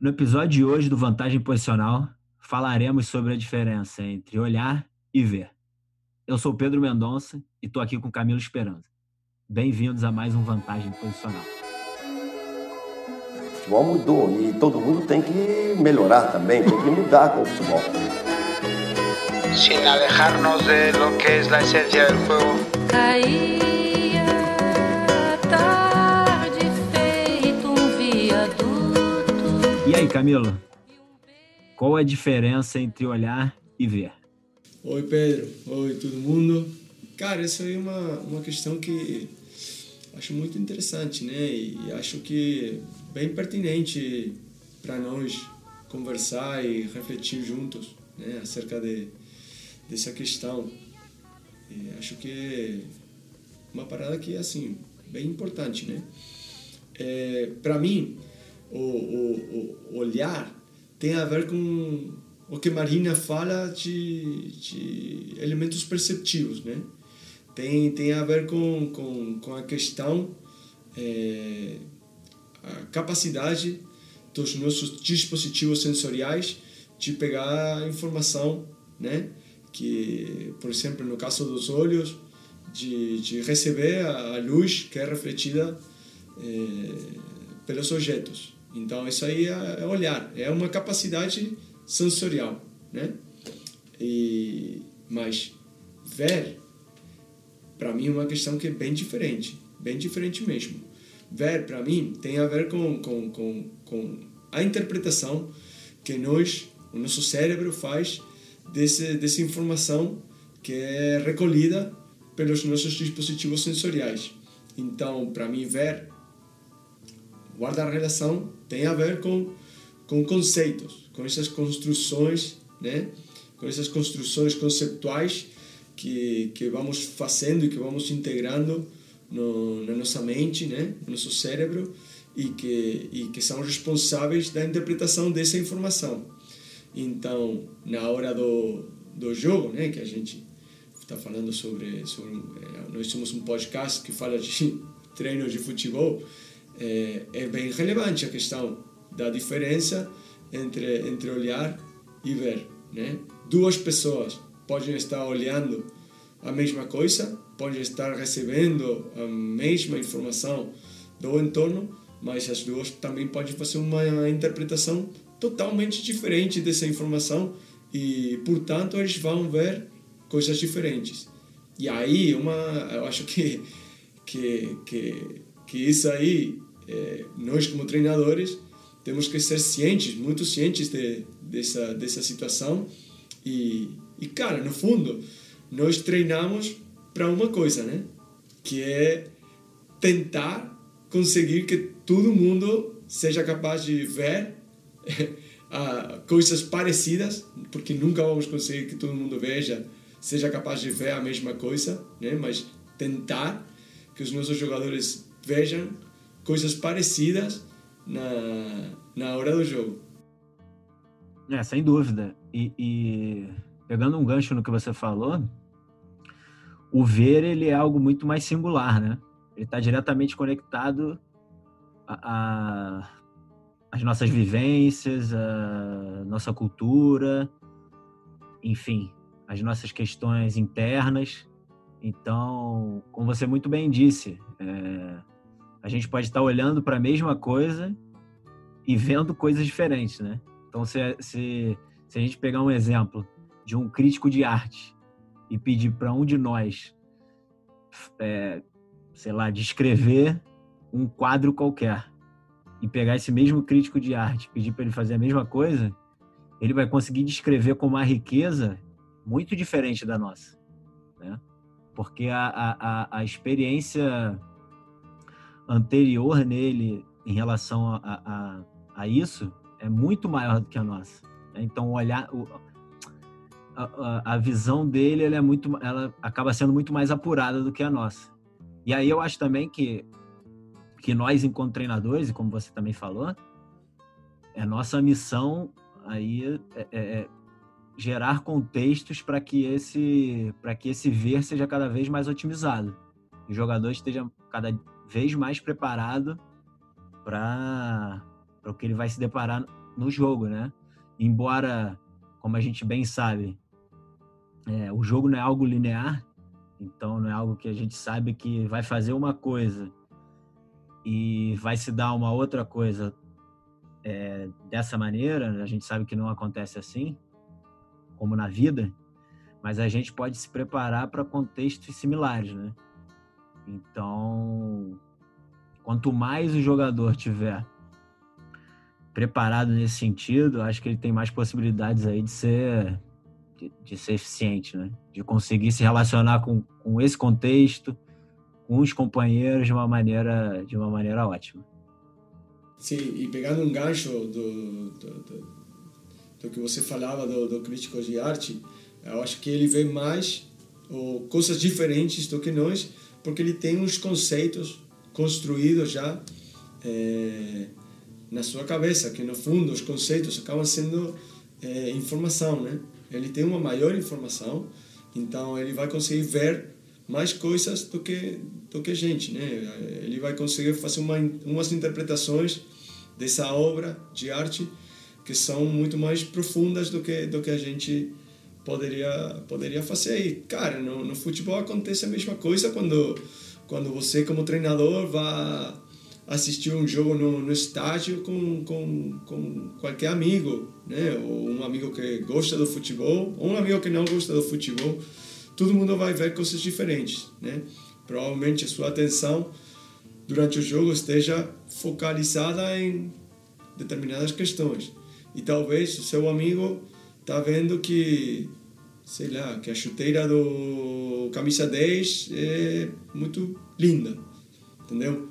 No episódio de hoje do Vantagem Posicional, falaremos sobre a diferença entre olhar e ver. Eu sou Pedro Mendonça e estou aqui com Camilo Esperança. Bem-vindos a mais um Vantagem Posicional. O futebol mudou e todo mundo tem que melhorar também, tem que mudar com o futebol. Sin alejarnos de lo que es la esencia del juego. Caía Camilo? Qual a diferença entre olhar e ver? Oi, Pedro. Oi, todo mundo. Cara, essa aí é uma, uma questão que acho muito interessante, né? E acho que bem pertinente para nós conversar e refletir juntos, né? Acerca de, dessa questão. E acho que é uma parada que é, assim, bem importante, né? É, para mim, o, o, o olhar tem a ver com o que Marina fala de, de elementos perceptivos, né? Tem, tem a ver com, com, com a questão, é, a capacidade dos nossos dispositivos sensoriais de pegar informação, né? Que, por exemplo, no caso dos olhos, de, de receber a, luz que é refletida é, pelos objetos. Então, isso aí é, é olhar, é uma capacidade sensorial, né? E, mas ver, para mim, é uma questão que é bem diferente, bem diferente mesmo. Ver, para mim, tem a ver com, com, com, com a interpretação que nós, o nosso cérebro faz desse, dessa informação que é recolhida pelos nossos dispositivos sensoriais. Então, para mim, ver, guardar relação, tem a ver com, com conceitos, com essas construções, né? com essas construções conceptuais que, que vamos fazendo e que vamos integrando no, na nossa mente, né? no nosso cérebro, e que, e que são responsáveis da interpretação dessa informação. Então, na hora do, do jogo, né, que a gente está falando sobre, sobre é, nós somos um podcast que fala de treinos de futebol, é, é bem relevante a questão da diferença entre entre olhar e ver, né? Duas pessoas podem estar olhando a mesma coisa, podem estar recebendo a mesma informação do entorno, mas as duas também podem fazer uma interpretação totalmente diferente dessa informação e, portanto, eles vão ver coisas diferentes. E aí, uma, eu acho que que que, que isso aí é, nós como treinadores temos que ser cientes, muito cientes de, dessa dessa situação e e cara, no fundo, nós treinamos para uma coisa, né? Que é tentar conseguir que todo mundo seja capaz de ver coisas parecidas, porque nunca vamos conseguir que todo mundo veja, seja capaz de ver a mesma coisa, né? Mas tentar que os nossos jogadores vejam coisas parecidas na, na hora do jogo. É, sem dúvida. E, e, pegando um gancho no que você falou, o ver ele é algo muito mais singular, né? Ele está diretamente conectado a, a as nossas vivências, a nossa cultura, enfim, as nossas questões internas. Então, como você muito bem disse, é, a gente pode estar olhando para a mesma coisa e vendo coisas diferentes, né? Então, se, se, se a gente pegar um exemplo de um crítico de arte e pedir para um de nós, é, sei lá, descrever um quadro qualquer, e pegar esse mesmo crítico de arte, pedir para ele fazer a mesma coisa, ele vai conseguir descrever com uma riqueza muito diferente da nossa, né? Porque a, a, a experiência anterior nele em relação a, a, a isso é muito maior do que a nossa. Né? Então, olhar o, a, a, visão dele ela é muito, ela acaba sendo muito mais apurada do que a nossa. E aí eu acho também que que nós, enquanto treinadores, e como você também falou, é nossa missão aí é, é, é gerar contextos para que esse para que esse ver seja cada vez mais otimizado. O jogador esteja cada vez mais preparado para o que ele vai se deparar no jogo, né? Embora, como a gente bem sabe, é, o jogo não é algo linear, então não é algo que a gente sabe que vai fazer uma coisa e vai se dar uma outra coisa é, dessa maneira, a gente sabe que não acontece assim, como na vida, mas a gente pode se preparar para contextos similares, né? Então, quanto mais o jogador tiver preparado nesse sentido, acho que ele tem mais possibilidades aí de ser de, de ser eficiente, né? De conseguir se relacionar com, com esse contexto, com os companheiros de uma maneira de uma maneira ótima. Sim, e pegando um gancho do, do, do, do que você falava do, do crítico de arte, eu acho que ele vê mais ou, coisas diferentes do que nós, porque ele tem uns conceitos construídos já é, na sua cabeça, que no fundo os conceitos acabam sendo é, informação, né? Ele tem uma maior informação, então ele vai conseguir ver mais coisas do que do que a gente, né? Ele vai conseguir fazer uma, umas interpretações dessa obra de arte que são muito mais profundas do que do que a gente poderia poderia fazer. E cara, no, no futebol acontece a mesma coisa quando quando você como treinador vai assistir um jogo no, no estádio com, com, com qualquer amigo, né? Ou um amigo que gosta do futebol, ou um amigo que não gosta do futebol. Todo mundo vai ver coisas diferentes, né? Provavelmente a sua atenção durante o jogo esteja focalizada em determinadas questões. E talvez o seu amigo está vendo que, sei lá, que a chuteira do camisa 10 é muito linda, entendeu?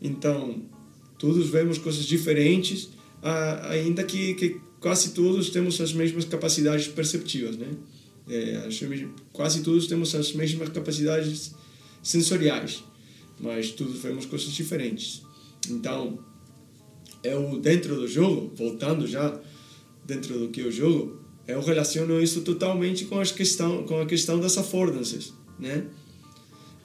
Então, todos vemos coisas diferentes, ainda que, que quase todos temos as mesmas capacidades perceptivas, né? É, quase todos temos as mesmas capacidades sensoriais, mas todos vemos coisas diferentes. Então, eu dentro do jogo, voltando já dentro do que eu jogo, eu relaciono isso totalmente com, as questão, com a questão das affordances, né?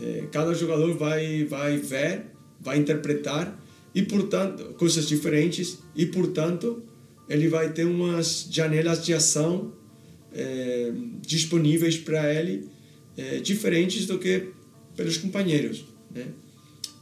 É, cada jogador vai vai ver vai interpretar e portanto coisas diferentes e portanto ele vai ter umas janelas de ação é, disponíveis para ele é, diferentes do que pelos companheiros, né?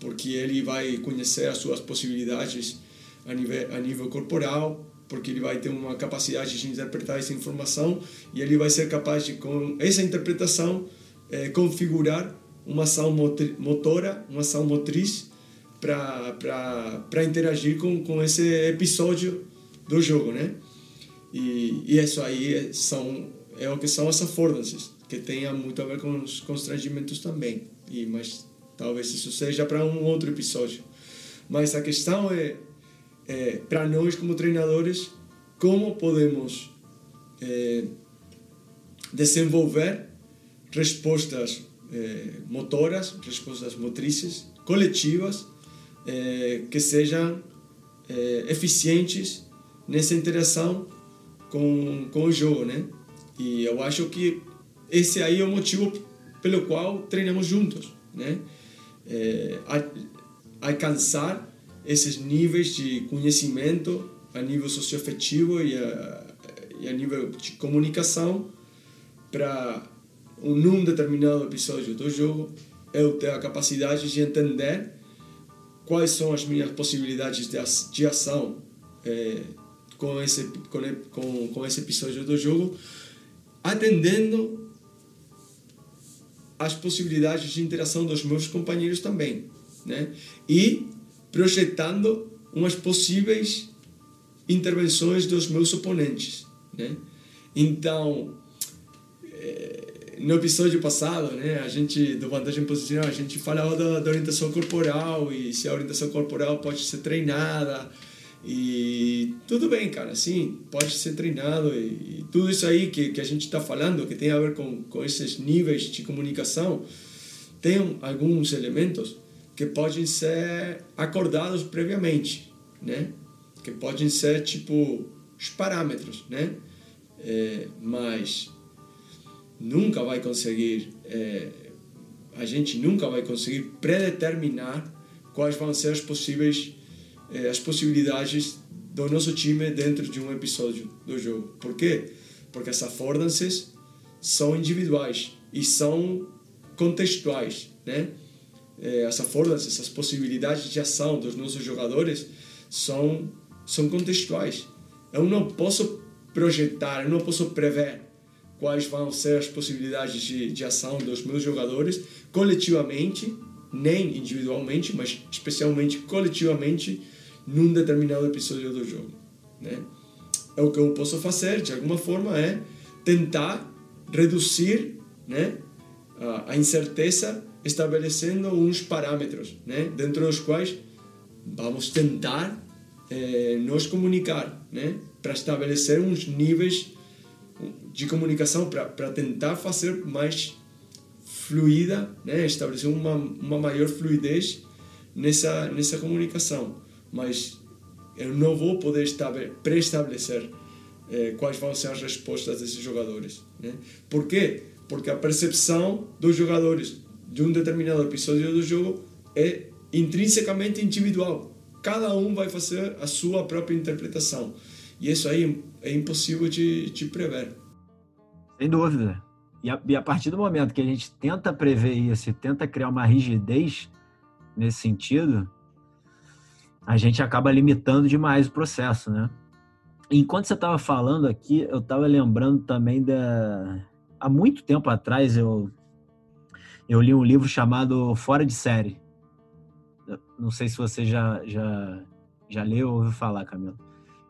Porque ele vai conhecer as suas possibilidades a nível a nível corporal, porque ele vai ter uma capacidade de interpretar essa informação e ele vai ser capaz de com essa interpretação é, configurar uma ação motora, uma ação motriz para interagir com, com esse episódio do jogo, né? E, e isso aí são, é o que são as affordances, que tem muito a ver com os constrangimentos também. E, mas talvez isso seja para um outro episódio. Mas a questão é, é para nós como treinadores, como podemos é, desenvolver respostas é, motoras, respostas motrizes, coletivas, que sejam eficientes nessa interação com, com o jogo, né? E eu acho que esse aí é o motivo pelo qual treinamos juntos, né? É, alcançar esses níveis de conhecimento a nível socioafetivo e a, e a nível de comunicação para num determinado episódio do jogo eu ter a capacidade de entender quais são as minhas possibilidades de ação é, com, esse, com, com esse episódio do jogo, atendendo as possibilidades de interação dos meus companheiros também, né? E projetando umas possíveis intervenções dos meus oponentes, né? Então, é, no episódio passado, né, a gente, do vantagem posicional, a gente falava da, da, orientação corporal e se a orientação corporal pode ser treinada e tudo bem, cara, sim, pode ser treinado e, e tudo isso aí que, que a gente está falando, que tem a ver com, com esses níveis de comunicação, tem alguns elementos que podem ser acordados previamente, né? Que podem ser, tipo, os parâmetros, né? É, mas nunca vai conseguir, é, a gente nunca vai conseguir predeterminar quais vão ser as possíveis, é, as possibilidades do nosso time dentro de um episódio do jogo. Por quê? Porque as affordances são individuais e são contextuais, né? É, as affordances, as possibilidades de ação dos nossos jogadores são são contextuais. Eu não posso projetar, eu não posso prever quais vão ser as possibilidades de, de ação dos meus jogadores coletivamente, nem individualmente, mas especialmente coletivamente num determinado episódio do jogo. Né? É o que eu posso fazer, de alguma forma, é tentar reduzir né, a incerteza estabelecendo uns parâmetros né, dentro dos quais vamos tentar eh, nos comunicar né, para estabelecer uns níveis de comunicação para tentar fazer mais fluida, né, estabelecer uma, uma maior fluidez nessa, nessa comunicação mas eu não vou poder pré-estabelecer eh, quais vão ser as respostas desses jogadores. Né? Por quê? Porque a percepção dos jogadores de um determinado episódio do jogo é intrinsecamente individual. Cada um vai fazer a sua própria interpretação. E isso aí é impossível de, de prever. Sem dúvida. E a, e a partir do momento que a gente tenta prever isso e tenta criar uma rigidez nesse sentido, a gente acaba limitando demais o processo, né? Enquanto você estava falando aqui, eu estava lembrando também da. Há muito tempo atrás eu eu li um livro chamado Fora de Série. Não sei se você já já já leu ou ouviu falar, Camilo.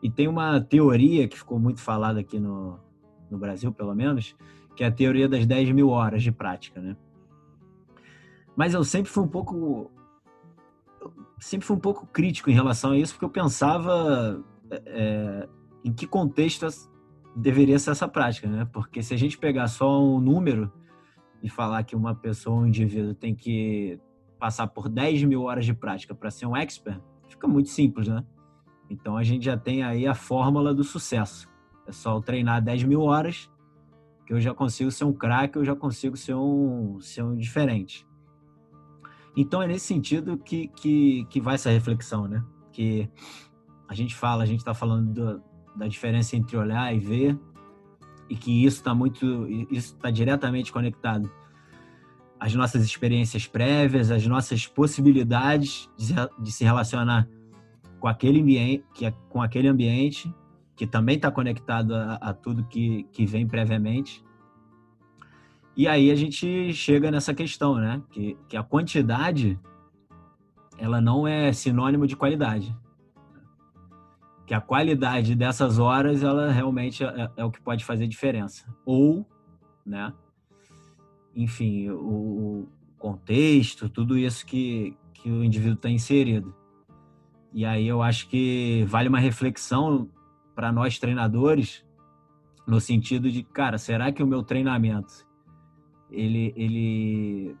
E tem uma teoria que ficou muito falada aqui no, no Brasil, pelo menos, que é a teoria das 10 mil horas de prática, né? Mas eu sempre fui um pouco sempre fui um pouco crítico em relação a isso, porque eu pensava é, em que contexto deveria ser essa prática, né? Porque se a gente pegar só um número e falar que uma pessoa, um indivíduo, tem que passar por 10 mil horas de prática para ser um expert, fica muito simples, né? Então a gente já tem aí a fórmula do sucesso. É só treinar 10 mil horas que eu já consigo ser um craque, eu já consigo ser um, ser um diferente. Então é nesse sentido que, que, que vai essa reflexão, né? Que a gente fala, a gente está falando do, da diferença entre olhar e ver, e que isso está muito, isso está diretamente conectado às nossas experiências prévias, às nossas possibilidades de, se relacionar com aquele ambiente, que é, com aquele ambiente que também está conectado a, a, tudo que, que vem previamente e aí a gente chega nessa questão, né? Que, que a quantidade ela não é sinônimo de qualidade. Que a qualidade dessas horas, ela realmente é, é o que pode fazer diferença. Ou, né? Enfim, o contexto, tudo isso que, que o indivíduo está inserido. E aí eu acho que vale uma reflexão para nós treinadores, no sentido de, cara, será que o meu treinamento ele ele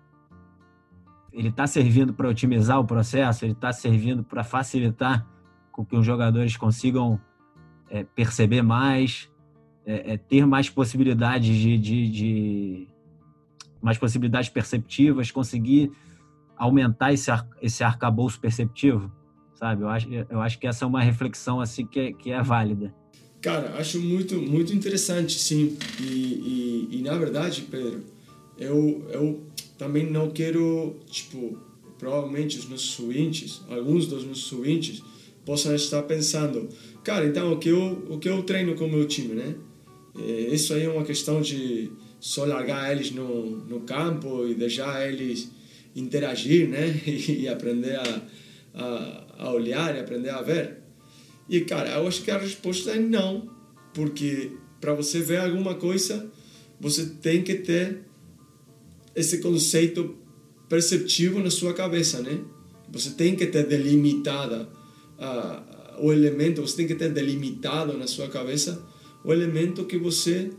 ele está servindo para otimizar o processo, ele está servindo para facilitar com que os jogadores consigam é, perceber mais, é, é, ter mais possibilidades de, de, de, mais possibilidades perceptivas, conseguir aumentar esse, ar, esse arcabouço perceptivo, sabe? Eu acho, eu acho que essa é uma reflexão assim que é, que é válida. Cara, acho muito muito interessante, sim. E, e, e na verdade, Pedro, eu, eu também não quero, tipo, provavelmente os nossos ouvintes, alguns dos nossos ouvintes, possam estar pensando, cara, então o que eu, o que eu treino com o meu time, né? É, isso aí é uma questão de só largar eles no, no campo e deixar eles interagir, né? E aprender a, a, a olhar e aprender a ver. E, cara, eu acho que a resposta é não, porque para você ver alguma coisa, você tem que ter esse conceito perceptivo na sua cabeça, né? Você tem que ter delimitada uh, o elemento, você tem que ter delimitado na sua cabeça o elemento que você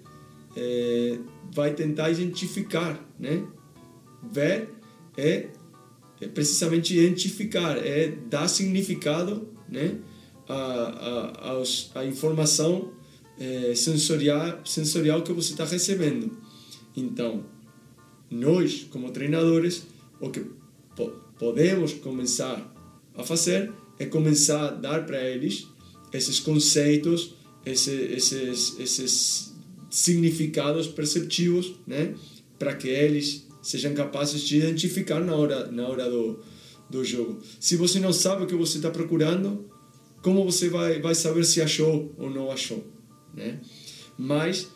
eh, vai tentar identificar, né? Ver é, é, precisamente identificar, é dar significado, né? A, a, a, a informação eh, sensorial, sensorial que você está recebendo. Então, nós, como treinadores, o que podemos começar a fazer é começar a dar para eles esses conceitos, esse, esses, esses significados perceptivos, né? Para que eles sejam capazes de identificar na hora, na hora do, do jogo. Se você não sabe o que você está procurando, como você vai, vai saber se achou ou não achou, né? Mas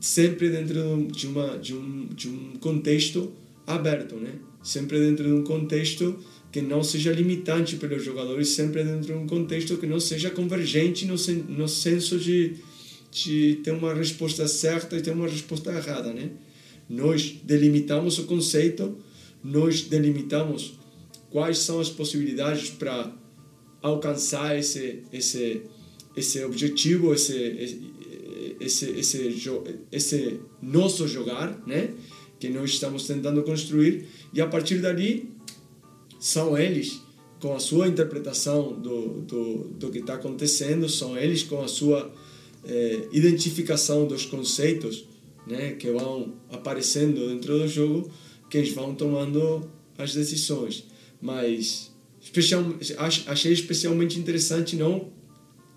sempre dentro de, uma, de, um, de um contexto aberto, né? Sempre dentro de um contexto que não seja limitante para os jogadores, sempre dentro de um contexto que não seja convergente no, sen, no senso de, de ter uma resposta certa e ter uma resposta errada, né? Nós delimitamos o conceito, nós delimitamos quais são as possibilidades para alcançar esse esse esse objetivo, esse esse esse esse nosso jogar, né? Que nós estamos tentando construir e a partir dali são eles com a sua interpretação do, do, do que está acontecendo, são eles com a sua eh, identificação dos conceitos né, que vão aparecendo dentro do jogo, que eles vão tomando as decisões. Mas especial, achei especialmente interessante não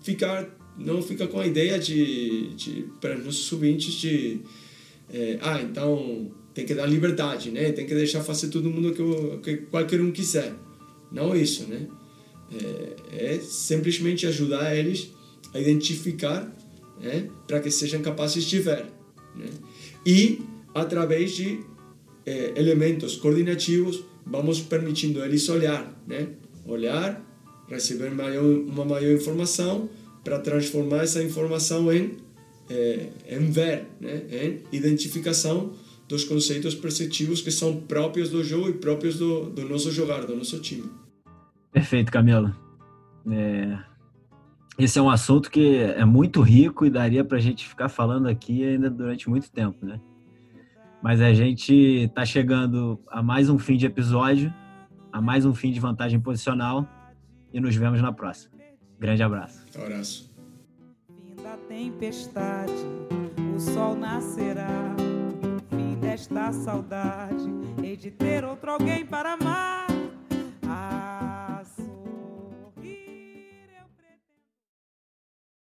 ficar não ficar com a ideia de, de para os nossos ouvintes de é, ah então tem que dar liberdade né tem que deixar fazer todo mundo que, que qualquer um quiser não isso né é, é simplesmente ajudar eles a identificar né, para que sejam capazes de ver né? e através de é, elementos coordenativos vamos permitindo eles olhar, né? Olhar, receber maior, uma maior informação para transformar essa informação em é, em ver, né? Em identificação dos conceitos perceptivos que são próprios do jogo e próprios do, do nosso jogar, do nosso time. Perfeito, Camilo. É... Esse é um assunto que é muito rico e daria para a gente ficar falando aqui ainda durante muito tempo, né? Mas a gente está chegando a mais um fim de episódio, a mais um fim de vantagem posicional e nos vemos na próxima. Grande abraço. abraço. Fim da tempestade, o sol nascerá. Fim desta saudade, hei de ter outro alguém para amar.